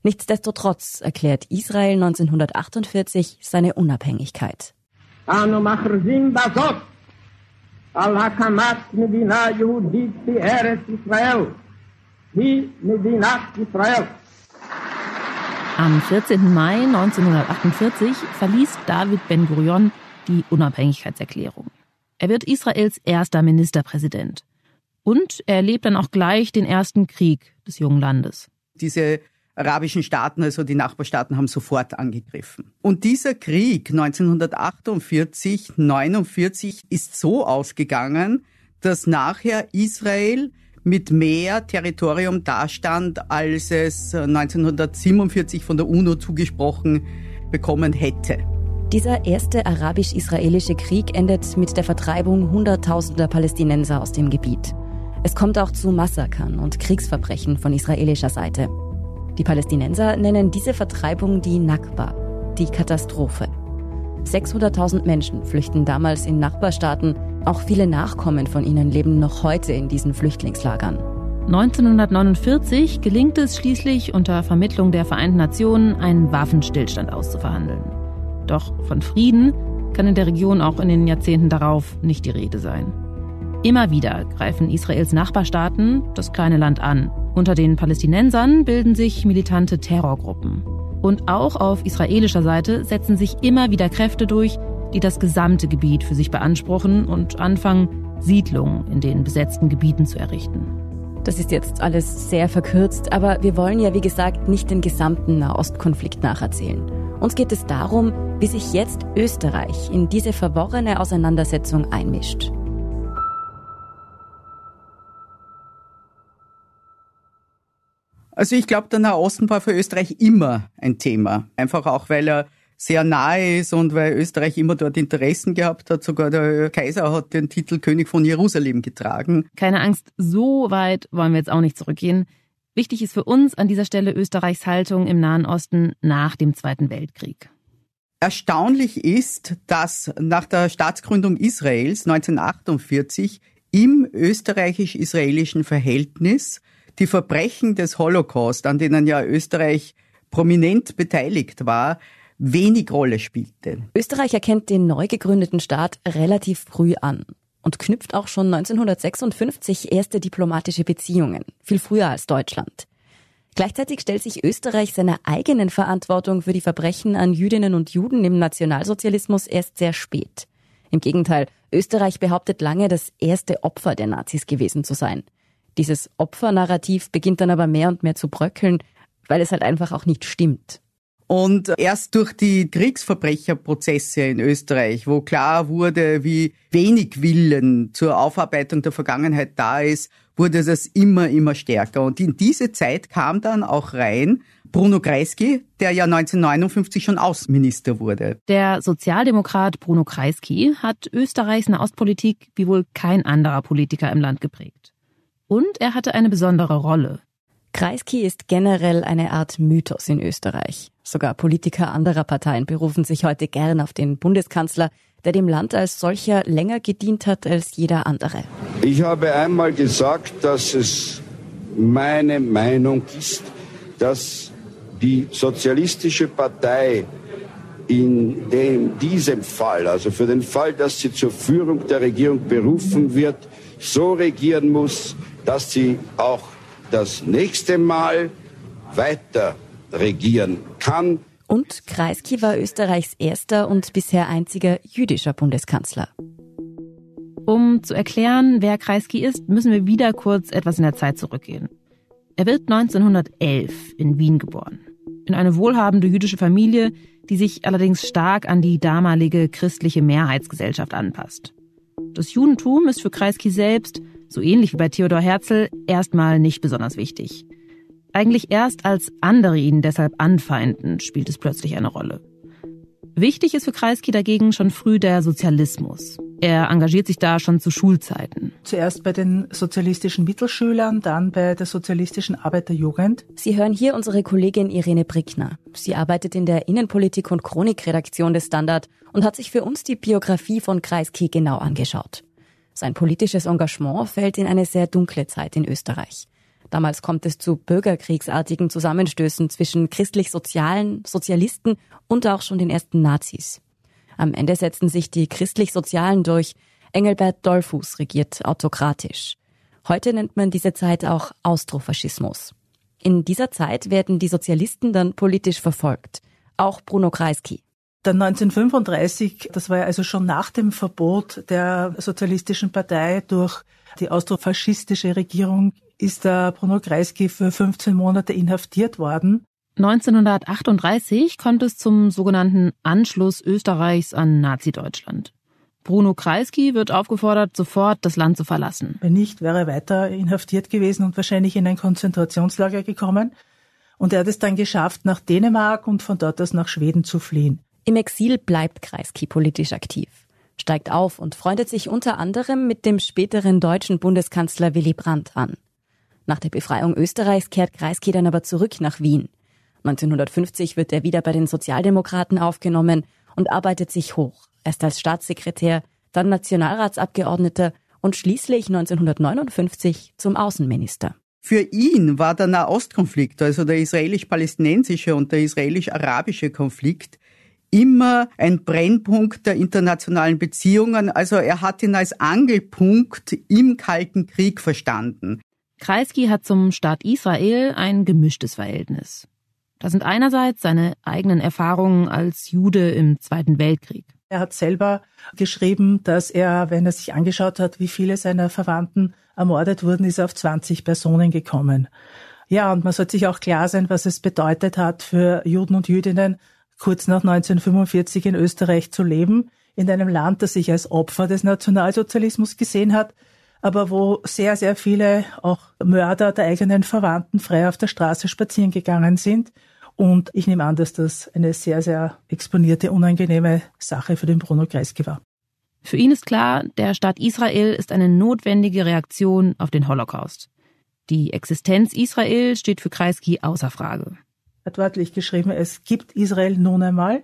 Nichtsdestotrotz erklärt Israel 1948 seine Unabhängigkeit. Am 14. Mai 1948 verließ David Ben-Gurion die Unabhängigkeitserklärung. Er wird Israels erster Ministerpräsident. Und er erlebt dann auch gleich den ersten Krieg des jungen Landes. Diese arabischen Staaten, also die Nachbarstaaten, haben sofort angegriffen. Und dieser Krieg 1948, 49 ist so ausgegangen, dass nachher Israel mit mehr Territorium dastand, als es 1947 von der UNO zugesprochen bekommen hätte. Dieser erste arabisch-israelische Krieg endet mit der Vertreibung Hunderttausender Palästinenser aus dem Gebiet. Es kommt auch zu Massakern und Kriegsverbrechen von israelischer Seite. Die Palästinenser nennen diese Vertreibung die Nakba, die Katastrophe. 600.000 Menschen flüchten damals in Nachbarstaaten, auch viele Nachkommen von ihnen leben noch heute in diesen Flüchtlingslagern. 1949 gelingt es schließlich unter Vermittlung der Vereinten Nationen, einen Waffenstillstand auszuverhandeln. Doch von Frieden kann in der Region auch in den Jahrzehnten darauf nicht die Rede sein. Immer wieder greifen Israels Nachbarstaaten das kleine Land an. Unter den Palästinensern bilden sich militante Terrorgruppen. Und auch auf israelischer Seite setzen sich immer wieder Kräfte durch, die das gesamte Gebiet für sich beanspruchen und anfangen, Siedlungen in den besetzten Gebieten zu errichten. Das ist jetzt alles sehr verkürzt, aber wir wollen ja, wie gesagt, nicht den gesamten Nahostkonflikt nacherzählen. Uns geht es darum, wie sich jetzt Österreich in diese verworrene Auseinandersetzung einmischt. Also ich glaube, der Nahosten war für Österreich immer ein Thema. Einfach auch, weil er sehr nahe ist und weil Österreich immer dort Interessen gehabt hat. Sogar der Kaiser hat den Titel König von Jerusalem getragen. Keine Angst, so weit wollen wir jetzt auch nicht zurückgehen. Wichtig ist für uns an dieser Stelle Österreichs Haltung im Nahen Osten nach dem Zweiten Weltkrieg. Erstaunlich ist, dass nach der Staatsgründung Israels 1948 im österreichisch-israelischen Verhältnis die Verbrechen des Holocaust, an denen ja Österreich prominent beteiligt war, wenig Rolle spielte. Österreich erkennt den neu gegründeten Staat relativ früh an und knüpft auch schon 1956 erste diplomatische Beziehungen, viel früher als Deutschland. Gleichzeitig stellt sich Österreich seiner eigenen Verantwortung für die Verbrechen an Jüdinnen und Juden im Nationalsozialismus erst sehr spät. Im Gegenteil, Österreich behauptet lange, das erste Opfer der Nazis gewesen zu sein. Dieses Opfernarrativ beginnt dann aber mehr und mehr zu bröckeln, weil es halt einfach auch nicht stimmt. Und erst durch die Kriegsverbrecherprozesse in Österreich, wo klar wurde, wie wenig Willen zur Aufarbeitung der Vergangenheit da ist, wurde das immer, immer stärker. Und in diese Zeit kam dann auch rein Bruno Kreisky, der ja 1959 schon Außenminister wurde. Der Sozialdemokrat Bruno Kreisky hat Österreichs Nahostpolitik wie wohl kein anderer Politiker im Land geprägt. Und er hatte eine besondere Rolle. Kreisky ist generell eine Art Mythos in Österreich. Sogar Politiker anderer Parteien berufen sich heute gern auf den Bundeskanzler, der dem Land als solcher länger gedient hat als jeder andere. Ich habe einmal gesagt, dass es meine Meinung ist, dass die Sozialistische Partei in dem, diesem Fall, also für den Fall, dass sie zur Führung der Regierung berufen wird, so regieren muss, dass sie auch das nächste Mal weiter regieren kann. Und Kreisky war Österreichs erster und bisher einziger jüdischer Bundeskanzler. Um zu erklären, wer Kreisky ist, müssen wir wieder kurz etwas in der Zeit zurückgehen. Er wird 1911 in Wien geboren. In eine wohlhabende jüdische Familie, die sich allerdings stark an die damalige christliche Mehrheitsgesellschaft anpasst. Das Judentum ist für Kreisky selbst so ähnlich wie bei Theodor Herzl, erstmal nicht besonders wichtig. Eigentlich erst als andere ihn deshalb anfeinden, spielt es plötzlich eine Rolle. Wichtig ist für Kreisky dagegen schon früh der Sozialismus. Er engagiert sich da schon zu Schulzeiten. Zuerst bei den sozialistischen Mittelschülern, dann bei der sozialistischen Arbeiterjugend. Sie hören hier unsere Kollegin Irene Brickner. Sie arbeitet in der Innenpolitik- und Chronikredaktion des Standard und hat sich für uns die Biografie von Kreisky genau angeschaut. Sein politisches Engagement fällt in eine sehr dunkle Zeit in Österreich. Damals kommt es zu bürgerkriegsartigen Zusammenstößen zwischen christlich-sozialen, Sozialisten und auch schon den ersten Nazis. Am Ende setzen sich die christlich-sozialen durch. Engelbert Dollfuß regiert autokratisch. Heute nennt man diese Zeit auch Austrofaschismus. In dieser Zeit werden die Sozialisten dann politisch verfolgt. Auch Bruno Kreisky. Dann 1935, das war ja also schon nach dem Verbot der Sozialistischen Partei durch die austrofaschistische Regierung, ist der Bruno Kreisky für 15 Monate inhaftiert worden. 1938 kommt es zum sogenannten Anschluss Österreichs an Nazi-Deutschland. Bruno Kreisky wird aufgefordert, sofort das Land zu verlassen. Wenn nicht, wäre er weiter inhaftiert gewesen und wahrscheinlich in ein Konzentrationslager gekommen. Und er hat es dann geschafft, nach Dänemark und von dort aus nach Schweden zu fliehen. Im Exil bleibt Kreisky politisch aktiv, steigt auf und freundet sich unter anderem mit dem späteren deutschen Bundeskanzler Willy Brandt an. Nach der Befreiung Österreichs kehrt Kreisky dann aber zurück nach Wien. 1950 wird er wieder bei den Sozialdemokraten aufgenommen und arbeitet sich hoch. Erst als Staatssekretär, dann Nationalratsabgeordneter und schließlich 1959 zum Außenminister. Für ihn war der Nahostkonflikt, also der israelisch-palästinensische und der israelisch-arabische Konflikt, immer ein Brennpunkt der internationalen Beziehungen. Also er hat ihn als Angelpunkt im Kalten Krieg verstanden. Kreisky hat zum Staat Israel ein gemischtes Verhältnis. Da sind einerseits seine eigenen Erfahrungen als Jude im Zweiten Weltkrieg. Er hat selber geschrieben, dass er, wenn er sich angeschaut hat, wie viele seiner Verwandten ermordet wurden, ist er auf 20 Personen gekommen. Ja, und man sollte sich auch klar sein, was es bedeutet hat für Juden und Jüdinnen, kurz nach 1945 in Österreich zu leben, in einem Land, das sich als Opfer des Nationalsozialismus gesehen hat, aber wo sehr, sehr viele auch Mörder der eigenen Verwandten frei auf der Straße spazieren gegangen sind. Und ich nehme an, dass das eine sehr, sehr exponierte, unangenehme Sache für den Bruno Kreisky war. Für ihn ist klar, der Staat Israel ist eine notwendige Reaktion auf den Holocaust. Die Existenz Israel steht für Kreisky außer Frage hat wörtlich geschrieben, es gibt Israel nun einmal.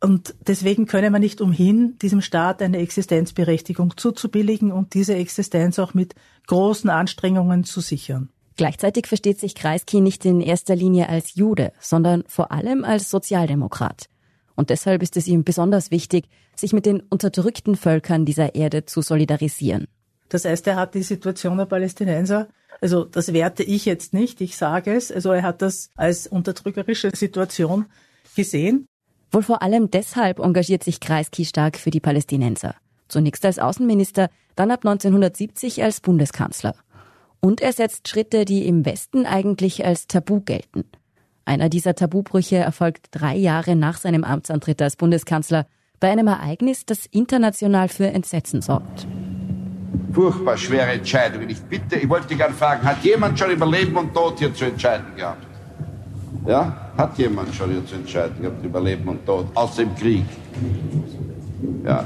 Und deswegen könne man nicht umhin, diesem Staat eine Existenzberechtigung zuzubilligen und diese Existenz auch mit großen Anstrengungen zu sichern. Gleichzeitig versteht sich Kreisky nicht in erster Linie als Jude, sondern vor allem als Sozialdemokrat. Und deshalb ist es ihm besonders wichtig, sich mit den unterdrückten Völkern dieser Erde zu solidarisieren. Das heißt, er hat die Situation der Palästinenser also das werte ich jetzt nicht, ich sage es. Also er hat das als unterdrückerische Situation gesehen. Wohl vor allem deshalb engagiert sich Kreisky stark für die Palästinenser. Zunächst als Außenminister, dann ab 1970 als Bundeskanzler. Und er setzt Schritte, die im Westen eigentlich als Tabu gelten. Einer dieser Tabubrüche erfolgt drei Jahre nach seinem Amtsantritt als Bundeskanzler bei einem Ereignis, das international für Entsetzen sorgt furchtbar schwere Entscheidungen. Ich bitte, ich wollte gerne fragen, hat jemand schon über Leben und Tod hier zu entscheiden gehabt? Ja? Hat jemand schon hier zu entscheiden gehabt über Leben und Tod, aus dem Krieg? Ja.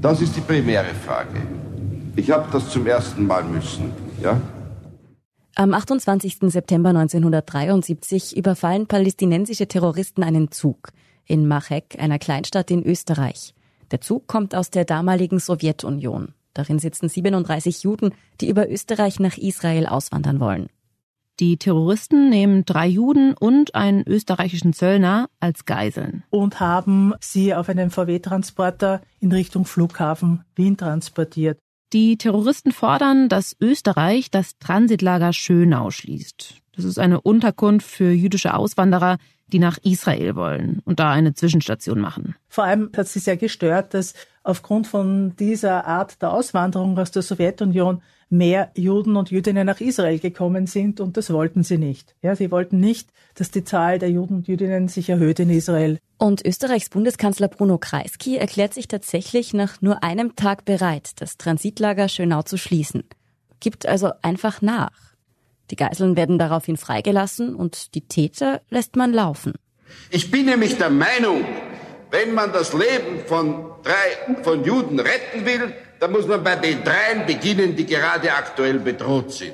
Das ist die primäre Frage. Ich habe das zum ersten Mal müssen. Ja? Am 28. September 1973 überfallen palästinensische Terroristen einen Zug in Machek, einer Kleinstadt in Österreich. Der Zug kommt aus der damaligen Sowjetunion. Darin sitzen 37 Juden, die über Österreich nach Israel auswandern wollen. Die Terroristen nehmen drei Juden und einen österreichischen Zöllner als Geiseln. Und haben sie auf einem VW-Transporter in Richtung Flughafen Wien transportiert. Die Terroristen fordern, dass Österreich das Transitlager Schönau schließt. Das ist eine Unterkunft für jüdische Auswanderer, die nach Israel wollen und da eine Zwischenstation machen. Vor allem hat sie sehr gestört, dass aufgrund von dieser Art der Auswanderung aus der Sowjetunion mehr Juden und Jüdinnen nach Israel gekommen sind und das wollten sie nicht. Ja, sie wollten nicht, dass die Zahl der Juden und Jüdinnen sich erhöht in Israel. Und Österreichs Bundeskanzler Bruno Kreisky erklärt sich tatsächlich nach nur einem Tag bereit, das Transitlager Schönau zu schließen. Gibt also einfach nach. Die Geiseln werden daraufhin freigelassen und die Täter lässt man laufen. Ich bin nämlich der Meinung, wenn man das Leben von drei, von Juden retten will, Da muss man bei den dreien beginnen, die gerade aktuell bedroht sind.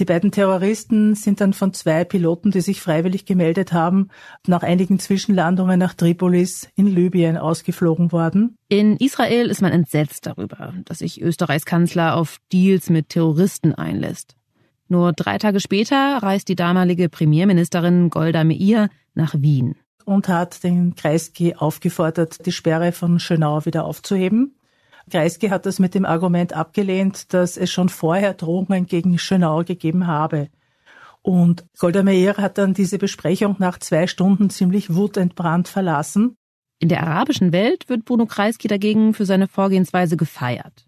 Die beiden Terroristen sind dann von zwei Piloten, die sich freiwillig gemeldet haben, nach einigen Zwischenlandungen nach Tripolis in Libyen ausgeflogen worden. In Israel ist man entsetzt darüber, dass sich Österreichs Kanzler auf Deals mit Terroristen einlässt. Nur drei Tage später reist die damalige Premierministerin Golda Meir nach Wien. Und hat den Kreisky aufgefordert, die Sperre von Schönau wieder aufzuheben. Kreisky hat das mit dem Argument abgelehnt, dass es schon vorher Drohungen gegen Schönau gegeben habe. Und Golda Meir hat dann diese Besprechung nach zwei Stunden ziemlich wutentbrannt verlassen. In der arabischen Welt wird Bruno Kreisky dagegen für seine Vorgehensweise gefeiert.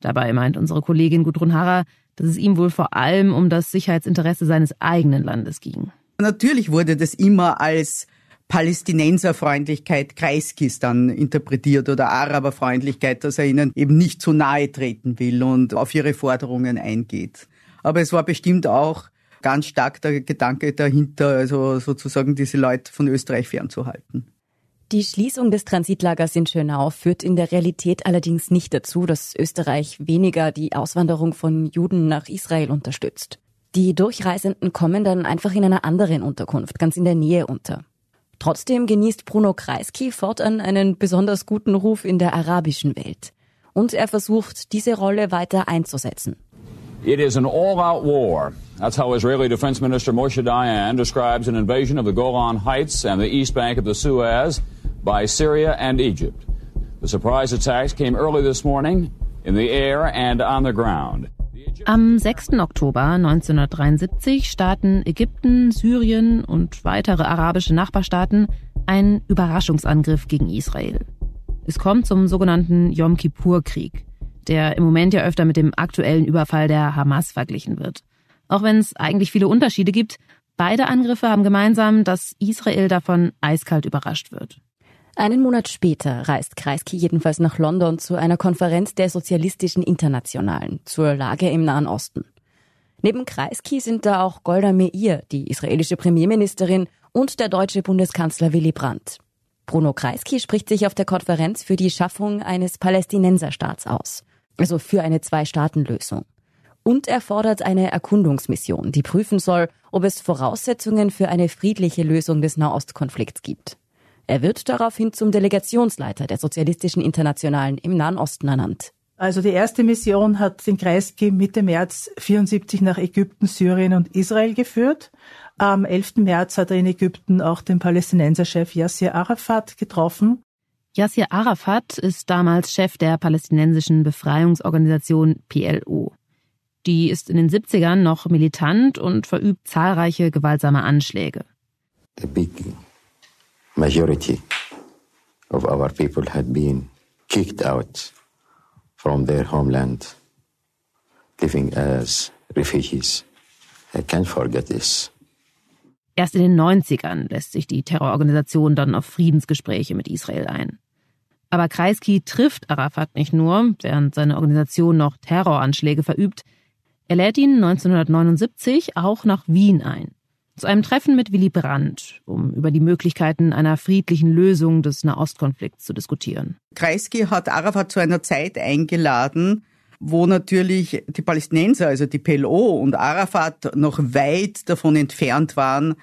Dabei meint unsere Kollegin Gudrun Harrer, dass es ihm wohl vor allem um das Sicherheitsinteresse seines eigenen Landes ging. Natürlich wurde das immer als Palästinenserfreundlichkeit Kreiskis dann interpretiert oder Araberfreundlichkeit, dass er ihnen eben nicht zu nahe treten will und auf ihre Forderungen eingeht. Aber es war bestimmt auch ganz stark der Gedanke dahinter, also sozusagen diese Leute von Österreich fernzuhalten. Die Schließung des Transitlagers in Schönau führt in der Realität allerdings nicht dazu, dass Österreich weniger die Auswanderung von Juden nach Israel unterstützt. Die Durchreisenden kommen dann einfach in einer anderen Unterkunft, ganz in der Nähe unter. Trotzdem genießt Bruno Kreisky fortan einen besonders guten Ruf in der arabischen Welt. Und er versucht, diese Rolle weiter einzusetzen. It is an all-out war. That's how Israeli Defense Minister Moshe Dayan describes an invasion of the Golan Heights and the east bank of the Suez by Syria and Egypt. The surprise attacks came early this morning in the air and on the ground. Am 6. Oktober 1973 starten Ägypten, Syrien und weitere arabische Nachbarstaaten einen Überraschungsangriff gegen Israel. Es kommt zum sogenannten Yom Kippur-Krieg, der im Moment ja öfter mit dem aktuellen Überfall der Hamas verglichen wird. Auch wenn es eigentlich viele Unterschiede gibt, beide Angriffe haben gemeinsam, dass Israel davon eiskalt überrascht wird. Einen Monat später reist Kreisky jedenfalls nach London zu einer Konferenz der Sozialistischen Internationalen zur Lage im Nahen Osten. Neben Kreisky sind da auch Golda Meir, die israelische Premierministerin, und der deutsche Bundeskanzler Willy Brandt. Bruno Kreisky spricht sich auf der Konferenz für die Schaffung eines Palästinenserstaats aus, also für eine Zwei-Staaten-Lösung. Und er fordert eine Erkundungsmission, die prüfen soll, ob es Voraussetzungen für eine friedliche Lösung des Nahostkonflikts gibt. Er wird daraufhin zum Delegationsleiter der Sozialistischen Internationalen im Nahen Osten ernannt. Also die erste Mission hat den Kreisky Mitte März 74 nach Ägypten, Syrien und Israel geführt. Am 11. März hat er in Ägypten auch den Palästinenserchef Yasser Arafat getroffen. Yasser Arafat ist damals Chef der palästinensischen Befreiungsorganisation PLO. Die ist in den 70ern noch militant und verübt zahlreiche gewaltsame Anschläge. The big majority of our people had been kicked out from their homeland, living as refugees. I can't forget this. Erst in den 90ern lässt sich die Terrororganisation dann auf Friedensgespräche mit Israel ein. Aber Kreisky trifft Arafat nicht nur, während seine Organisation noch Terroranschläge verübt. Er lädt ihn 1979 auch nach Wien ein zu einem Treffen mit Willy Brandt, um über die Möglichkeiten einer friedlichen Lösung des Nahostkonflikts zu diskutieren. Kreisky hat Arafat zu einer Zeit eingeladen, wo natürlich die Palästinenser, also die PLO und Arafat noch weit davon entfernt waren,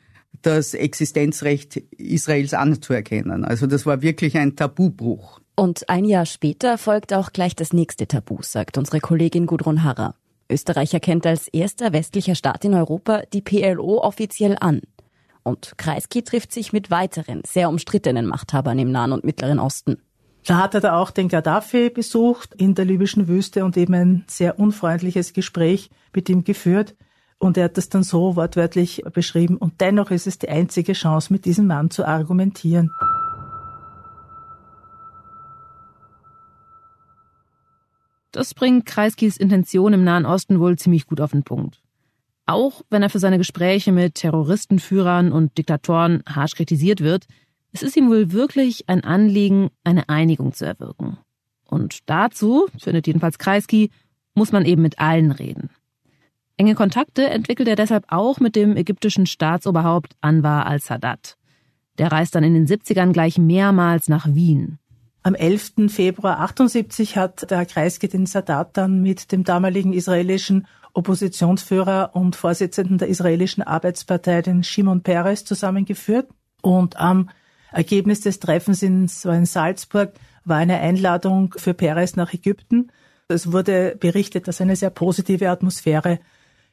das Existenzrecht Israels anzuerkennen. Also das war wirklich ein Tabubruch. Und ein Jahr später folgt auch gleich das nächste Tabu, sagt unsere Kollegin Gudrun Harrer. Österreich erkennt als erster westlicher Staat in Europa die PLO offiziell an. Und Kreisky trifft sich mit weiteren, sehr umstrittenen Machthabern im Nahen und Mittleren Osten. Da hat er da auch den Gaddafi besucht in der libyschen Wüste und eben ein sehr unfreundliches Gespräch mit ihm geführt. Und er hat das dann so wortwörtlich beschrieben. Und dennoch ist es die einzige Chance, mit diesem Mann zu argumentieren. Das bringt Kreiskys Intention im Nahen Osten wohl ziemlich gut auf den Punkt. Auch wenn er für seine Gespräche mit Terroristenführern und Diktatoren harsch kritisiert wird, es ist ihm wohl wirklich ein Anliegen, eine Einigung zu erwirken. Und dazu, findet jedenfalls Kreisky, muss man eben mit allen reden. Enge Kontakte entwickelt er deshalb auch mit dem ägyptischen Staatsoberhaupt Anwar al-Sadat. Der reist dann in den 70ern gleich mehrmals nach Wien. Am 11. Februar 78 hat der Kreisky den Sadat dann mit dem damaligen israelischen Oppositionsführer und Vorsitzenden der israelischen Arbeitspartei, den Shimon Peres, zusammengeführt. Und am Ergebnis des Treffens in, in Salzburg war eine Einladung für Peres nach Ägypten. Es wurde berichtet, dass eine sehr positive Atmosphäre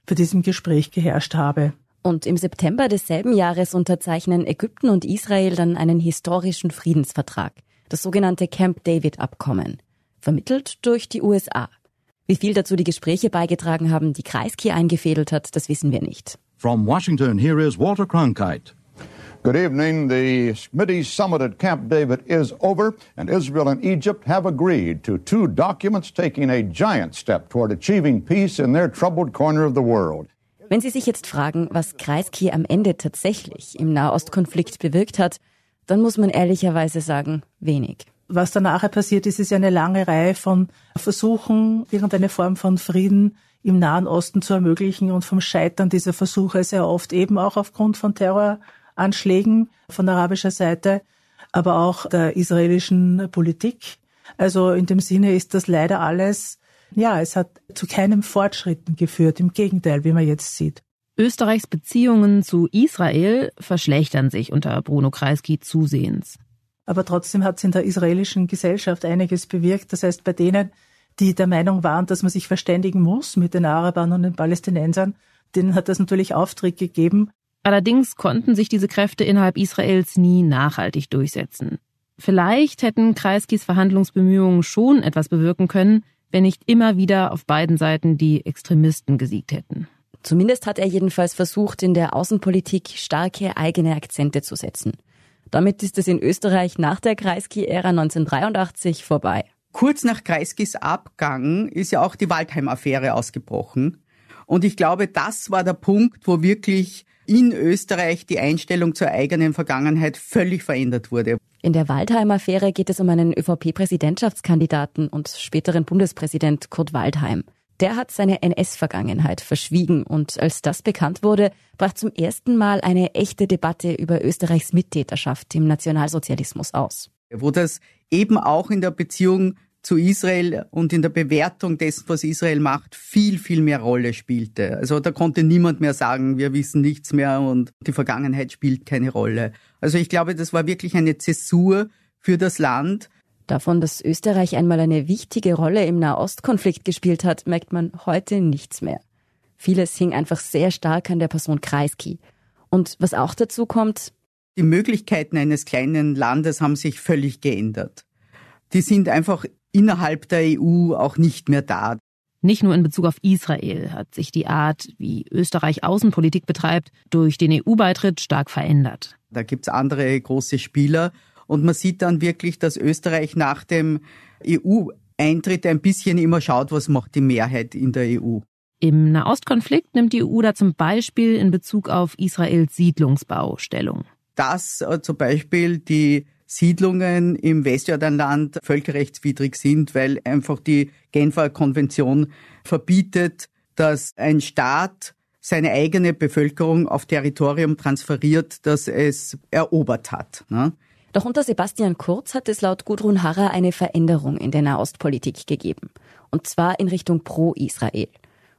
für diesem Gespräch geherrscht habe. Und im September desselben Jahres unterzeichnen Ägypten und Israel dann einen historischen Friedensvertrag, das sogenannte Camp David Abkommen, vermittelt durch die USA. Wie viel dazu die Gespräche beigetragen haben, die Kreisky eingefädelt hat, das wissen wir nicht. From Washington, here is Walter Cronkite. Good evening. The Smitty's summit at Camp David is over, and Israel and Egypt have agreed to two documents taking a giant step toward achieving peace in their troubled corner of the world. Wenn Sie sich jetzt fragen, was Kreisky am Ende tatsächlich im Nahostkonflikt bewirkt hat, dann muss man ehrlicherweise sagen, wenig. Was danach passiert ist, ist eine lange Reihe von Versuchen, irgendeine Form von Frieden im Nahen Osten zu ermöglichen und vom Scheitern dieser Versuche sehr oft eben auch aufgrund von Terroranschlägen von arabischer Seite, aber auch der israelischen Politik. Also in dem Sinne ist das leider alles, ja, es hat zu keinem Fortschritten geführt, im Gegenteil, wie man jetzt sieht. Österreichs Beziehungen zu Israel verschlechtern sich unter Bruno Kreisky zusehends. Aber trotzdem hat es in der israelischen Gesellschaft einiges bewirkt. Das heißt, bei denen, die der Meinung waren, dass man sich verständigen muss mit den Arabern und den Palästinensern, denen hat das natürlich Auftritt gegeben. Allerdings konnten sich diese Kräfte innerhalb Israels nie nachhaltig durchsetzen. Vielleicht hätten Kreiskys Verhandlungsbemühungen schon etwas bewirken können, wenn nicht immer wieder auf beiden Seiten die Extremisten gesiegt hätten. Zumindest hat er jedenfalls versucht, in der Außenpolitik starke eigene Akzente zu setzen. Damit ist es in Österreich nach der Kreisky-Ära 1983 vorbei. Kurz nach Kreiskys Abgang ist ja auch die Waldheim-Affäre ausgebrochen. Und ich glaube, das war der Punkt, wo wirklich in Österreich die Einstellung zur eigenen Vergangenheit völlig verändert wurde. In der Waldheim-Affäre geht es um einen ÖVP-Präsidentschaftskandidaten und späteren Bundespräsident Kurt Waldheim. Der hat seine NS-Vergangenheit verschwiegen und als das bekannt wurde, brach zum ersten Mal eine echte Debatte über Österreichs Mittäterschaft im Nationalsozialismus aus. Wo das eben auch in der Beziehung zu Israel und in der Bewertung dessen, was Israel macht, viel, viel mehr Rolle spielte. Also da konnte niemand mehr sagen, wir wissen nichts mehr und die Vergangenheit spielt keine Rolle. Also ich glaube, das war wirklich eine Zäsur für das Land Davon, dass Österreich einmal eine wichtige Rolle im Nahostkonflikt gespielt hat, merkt man heute nichts mehr. Vieles hing einfach sehr stark an der Person Kreisky. Und was auch dazu kommt, die Möglichkeiten eines kleinen Landes haben sich völlig geändert. Die sind einfach innerhalb der EU auch nicht mehr da. Nicht nur in Bezug auf Israel hat sich die Art, wie Österreich Außenpolitik betreibt, durch den EU-Beitritt stark verändert. Da gibt's andere große Spieler und man sieht dann wirklich, dass Österreich nach dem EU-Eintritt ein bisschen immer schaut, was macht die Mehrheit in der EU. Im Nahostkonflikt nimmt die EU da zum Beispiel in Bezug auf Israels Siedlungsbau Stellung. Dass äh, zum Beispiel die Siedlungen im Westjordanland völkerrechtswidrig sind, weil einfach die Genfer Konvention verbietet, dass ein Staat seine eigene Bevölkerung auf Territorium transferiert, das es erobert hat. Ne? Doch unter Sebastian Kurz hat es laut Gudrun Harrer eine Veränderung in der Nahostpolitik gegeben. Und zwar in Richtung pro-Israel.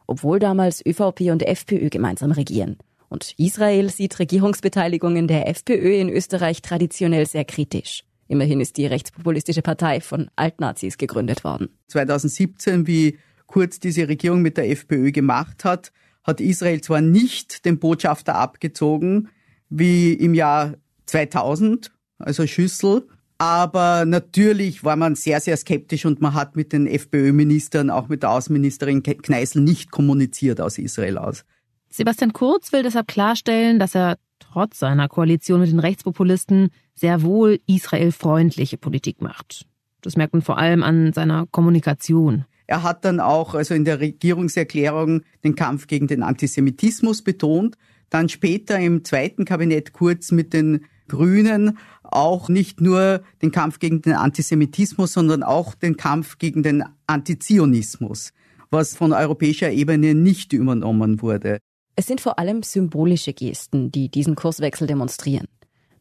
Obwohl damals ÖVP und FPÖ gemeinsam regieren. Und Israel sieht Regierungsbeteiligungen der FPÖ in Österreich traditionell sehr kritisch. Immerhin ist die rechtspopulistische Partei von Altnazis gegründet worden. 2017, wie Kurz diese Regierung mit der FPÖ gemacht hat, hat Israel zwar nicht den Botschafter abgezogen, wie im Jahr 2000, also Schüssel. Aber natürlich war man sehr, sehr skeptisch und man hat mit den FPÖ-Ministern, auch mit der Außenministerin Kneißl nicht kommuniziert aus Israel aus. Sebastian Kurz will deshalb klarstellen, dass er trotz seiner Koalition mit den Rechtspopulisten sehr wohl israelfreundliche Politik macht. Das merkt man vor allem an seiner Kommunikation. Er hat dann auch also in der Regierungserklärung den Kampf gegen den Antisemitismus betont, dann später im zweiten Kabinett Kurz mit den Grünen auch nicht nur den Kampf gegen den Antisemitismus, sondern auch den Kampf gegen den Antizionismus, was von europäischer Ebene nicht übernommen wurde. Es sind vor allem symbolische Gesten, die diesen Kurswechsel demonstrieren.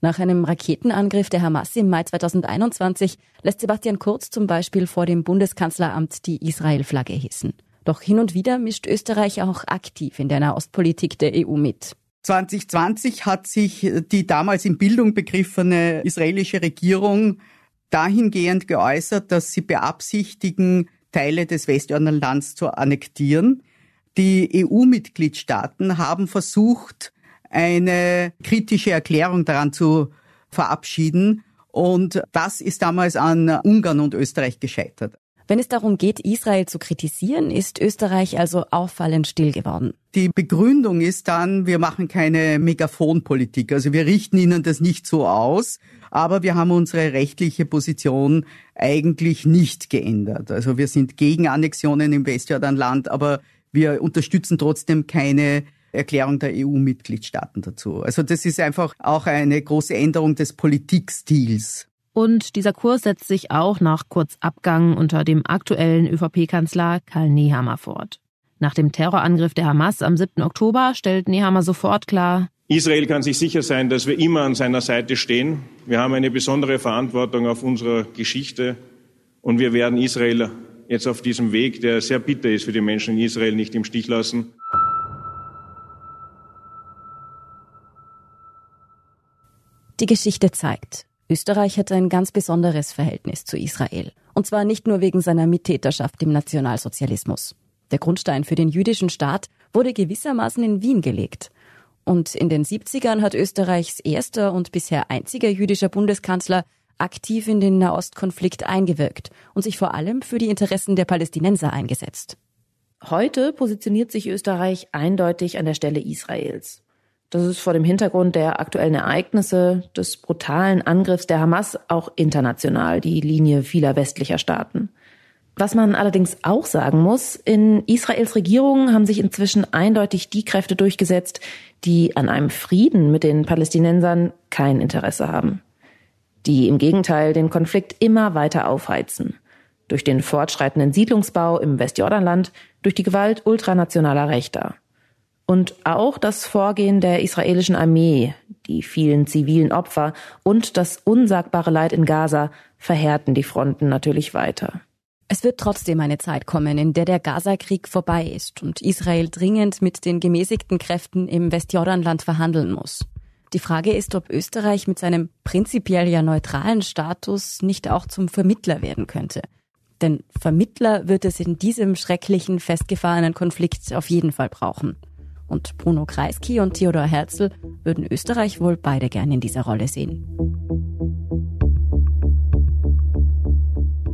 Nach einem Raketenangriff der Hamas im Mai 2021 lässt Sebastian Kurz zum Beispiel vor dem Bundeskanzleramt die Israel-Flagge hissen. Doch hin und wieder mischt Österreich auch aktiv in der Nahostpolitik der EU mit. 2020 hat sich die damals in Bildung begriffene israelische Regierung dahingehend geäußert, dass sie beabsichtigen, Teile des Westjordanlands zu annektieren. Die EU-Mitgliedstaaten haben versucht, eine kritische Erklärung daran zu verabschieden. Und das ist damals an Ungarn und Österreich gescheitert. Wenn es darum geht, Israel zu kritisieren, ist Österreich also auffallend still geworden. Die Begründung ist dann, wir machen keine Megafonpolitik. Also wir richten ihnen das nicht so aus, aber wir haben unsere rechtliche Position eigentlich nicht geändert. Also wir sind gegen Annexionen im Westjordanland, aber wir unterstützen trotzdem keine Erklärung der EU-Mitgliedstaaten dazu. Also das ist einfach auch eine große Änderung des Politikstils. Und dieser Kurs setzt sich auch nach Kurzabgang unter dem aktuellen ÖVP-Kanzler Karl Nehammer fort. Nach dem Terrorangriff der Hamas am 7. Oktober stellt Nehammer sofort klar, Israel kann sich sicher sein, dass wir immer an seiner Seite stehen. Wir haben eine besondere Verantwortung auf unserer Geschichte und wir werden Israel jetzt auf diesem Weg, der sehr bitter ist für die Menschen in Israel, nicht im Stich lassen. Die Geschichte zeigt, Österreich hat ein ganz besonderes Verhältnis zu Israel. Und zwar nicht nur wegen seiner Mittäterschaft im Nationalsozialismus. Der Grundstein für den jüdischen Staat wurde gewissermaßen in Wien gelegt. Und in den 70ern hat Österreichs erster und bisher einziger jüdischer Bundeskanzler aktiv in den Nahostkonflikt eingewirkt und sich vor allem für die Interessen der Palästinenser eingesetzt. Heute positioniert sich Österreich eindeutig an der Stelle Israels. Das ist vor dem Hintergrund der aktuellen Ereignisse, des brutalen Angriffs der Hamas auch international die Linie vieler westlicher Staaten. Was man allerdings auch sagen muss, in Israels Regierung haben sich inzwischen eindeutig die Kräfte durchgesetzt, die an einem Frieden mit den Palästinensern kein Interesse haben. Die im Gegenteil den Konflikt immer weiter aufheizen. Durch den fortschreitenden Siedlungsbau im Westjordanland, durch die Gewalt ultranationaler Rechter. Und auch das Vorgehen der israelischen Armee, die vielen zivilen Opfer und das unsagbare Leid in Gaza verhärten die Fronten natürlich weiter. Es wird trotzdem eine Zeit kommen, in der der Gaza-Krieg vorbei ist und Israel dringend mit den gemäßigten Kräften im Westjordanland verhandeln muss. Die Frage ist, ob Österreich mit seinem prinzipiell ja neutralen Status nicht auch zum Vermittler werden könnte. Denn Vermittler wird es in diesem schrecklichen, festgefahrenen Konflikt auf jeden Fall brauchen. Und Bruno Kreisky und Theodor Herzl würden Österreich wohl beide gern in dieser Rolle sehen.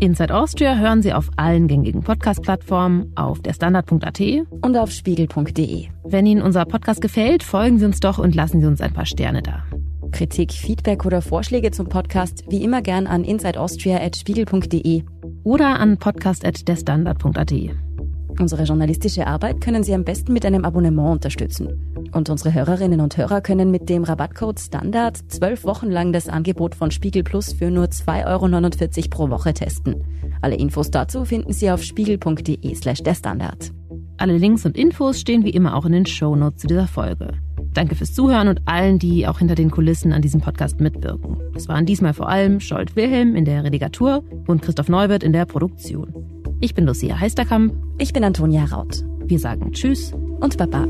Inside Austria hören Sie auf allen gängigen Podcast-Plattformen, auf der Standard.at und auf spiegel.de. Wenn Ihnen unser Podcast gefällt, folgen Sie uns doch und lassen Sie uns ein paar Sterne da. Kritik, Feedback oder Vorschläge zum Podcast wie immer gern an insideaustria.spiegel.de oder an podcast.derstandard.at. Unsere journalistische Arbeit können Sie am besten mit einem Abonnement unterstützen. Und unsere Hörerinnen und Hörer können mit dem Rabattcode Standard zwölf Wochen lang das Angebot von Spiegel Plus für nur 2,49 Euro pro Woche testen. Alle Infos dazu finden Sie auf spiegel.de slash der Standard. Alle Links und Infos stehen wie immer auch in den Shownotes zu dieser Folge. Danke fürs Zuhören und allen, die auch hinter den Kulissen an diesem Podcast mitwirken. Es waren diesmal vor allem Scholt Wilhelm in der Redigatur und Christoph Neubert in der Produktion. Ich bin Lucia Heisterkamp. Ich bin Antonia Raut. Wir sagen Tschüss und Baba.